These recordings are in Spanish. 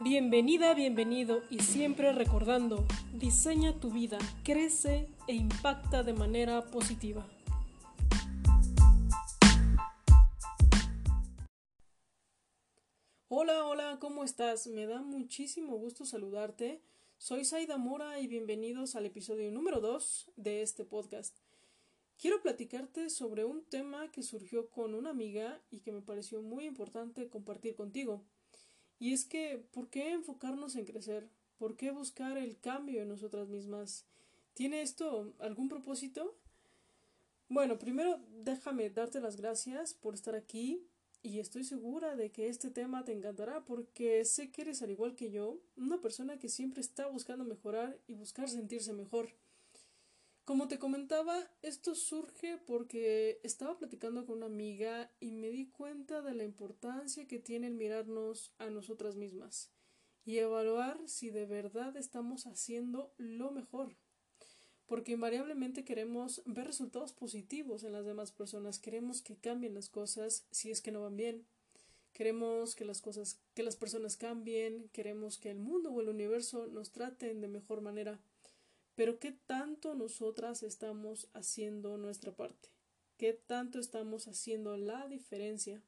Bienvenida, bienvenido y siempre recordando, diseña tu vida, crece e impacta de manera positiva. Hola, hola, ¿cómo estás? Me da muchísimo gusto saludarte. Soy Saida Mora y bienvenidos al episodio número 2 de este podcast. Quiero platicarte sobre un tema que surgió con una amiga y que me pareció muy importante compartir contigo. Y es que, ¿por qué enfocarnos en crecer? ¿Por qué buscar el cambio en nosotras mismas? ¿Tiene esto algún propósito? Bueno, primero déjame darte las gracias por estar aquí y estoy segura de que este tema te encantará porque sé que eres al igual que yo, una persona que siempre está buscando mejorar y buscar sentirse mejor. Como te comentaba, esto surge porque estaba platicando con una amiga y me di cuenta de la importancia que tiene el mirarnos a nosotras mismas y evaluar si de verdad estamos haciendo lo mejor. Porque invariablemente queremos ver resultados positivos en las demás personas, queremos que cambien las cosas si es que no van bien. Queremos que las cosas, que las personas cambien, queremos que el mundo o el universo nos traten de mejor manera. Pero ¿qué tanto nosotras estamos haciendo nuestra parte? ¿Qué tanto estamos haciendo la diferencia?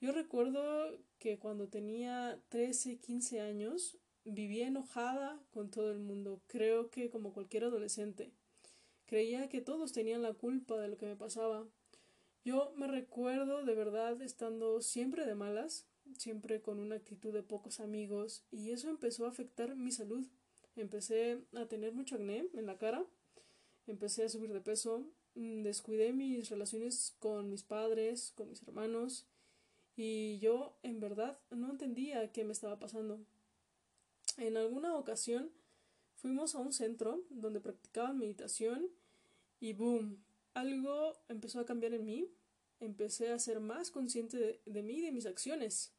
Yo recuerdo que cuando tenía 13, 15 años, vivía enojada con todo el mundo, creo que como cualquier adolescente. Creía que todos tenían la culpa de lo que me pasaba. Yo me recuerdo de verdad estando siempre de malas, siempre con una actitud de pocos amigos, y eso empezó a afectar mi salud empecé a tener mucho acné en la cara, empecé a subir de peso, mm, descuidé mis relaciones con mis padres, con mis hermanos, y yo en verdad no entendía qué me estaba pasando. En alguna ocasión fuimos a un centro donde practicaban meditación y boom, algo empezó a cambiar en mí, empecé a ser más consciente de, de mí y de mis acciones.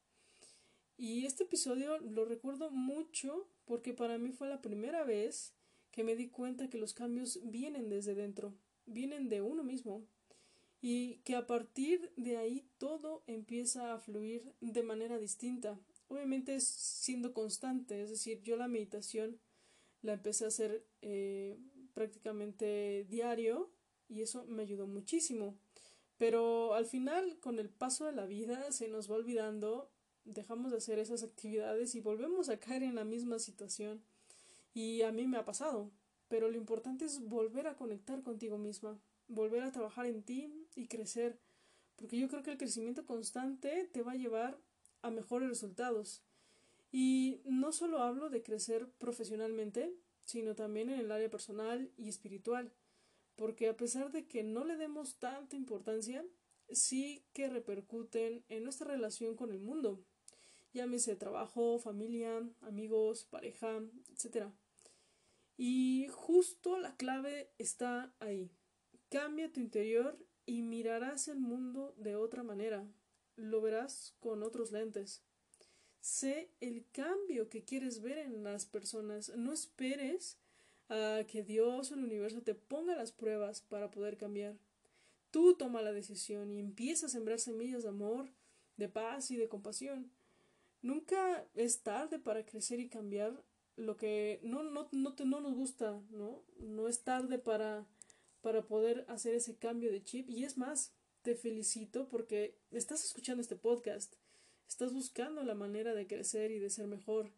Y este episodio lo recuerdo mucho porque para mí fue la primera vez que me di cuenta que los cambios vienen desde dentro, vienen de uno mismo y que a partir de ahí todo empieza a fluir de manera distinta. Obviamente siendo constante, es decir, yo la meditación la empecé a hacer eh, prácticamente diario y eso me ayudó muchísimo. Pero al final, con el paso de la vida, se nos va olvidando dejamos de hacer esas actividades y volvemos a caer en la misma situación. Y a mí me ha pasado, pero lo importante es volver a conectar contigo misma, volver a trabajar en ti y crecer, porque yo creo que el crecimiento constante te va a llevar a mejores resultados. Y no solo hablo de crecer profesionalmente, sino también en el área personal y espiritual, porque a pesar de que no le demos tanta importancia, sí que repercuten en nuestra relación con el mundo, llámese trabajo, familia, amigos, pareja, etc. Y justo la clave está ahí. Cambia tu interior y mirarás el mundo de otra manera. Lo verás con otros lentes. Sé el cambio que quieres ver en las personas. No esperes a que Dios o el universo te ponga las pruebas para poder cambiar. Tú toma la decisión y empieza a sembrar semillas de amor, de paz y de compasión. Nunca es tarde para crecer y cambiar lo que no, no, no, te, no nos gusta, ¿no? No es tarde para, para poder hacer ese cambio de chip. Y es más, te felicito porque estás escuchando este podcast, estás buscando la manera de crecer y de ser mejor.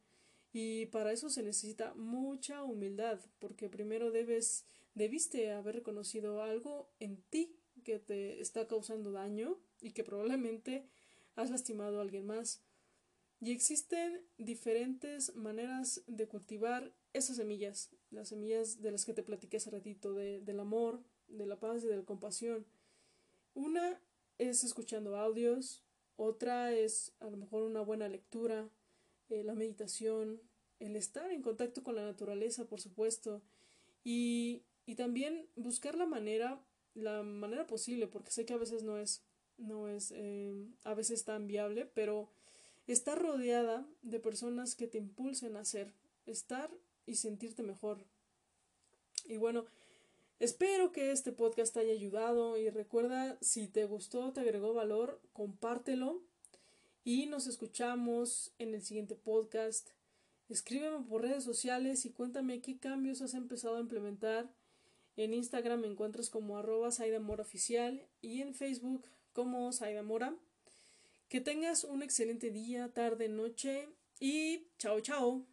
Y para eso se necesita mucha humildad, porque primero debes, debiste haber reconocido algo en ti que te está causando daño y que probablemente has lastimado a alguien más. Y existen diferentes maneras de cultivar esas semillas, las semillas de las que te platiqué hace ratito, de, del amor, de la paz y de la compasión. Una es escuchando audios, otra es a lo mejor una buena lectura, eh, la meditación, el estar en contacto con la naturaleza, por supuesto, y, y también buscar la manera, la manera posible, porque sé que a veces no es, no es eh, a veces tan viable, pero Estar rodeada de personas que te impulsen a ser, estar y sentirte mejor. Y bueno, espero que este podcast te haya ayudado y recuerda, si te gustó, te agregó valor, compártelo y nos escuchamos en el siguiente podcast. Escríbeme por redes sociales y cuéntame qué cambios has empezado a implementar. En Instagram me encuentras como arroba Mora Oficial y en Facebook como Saida Mora. Que tengas un excelente día, tarde, noche y chao, chao.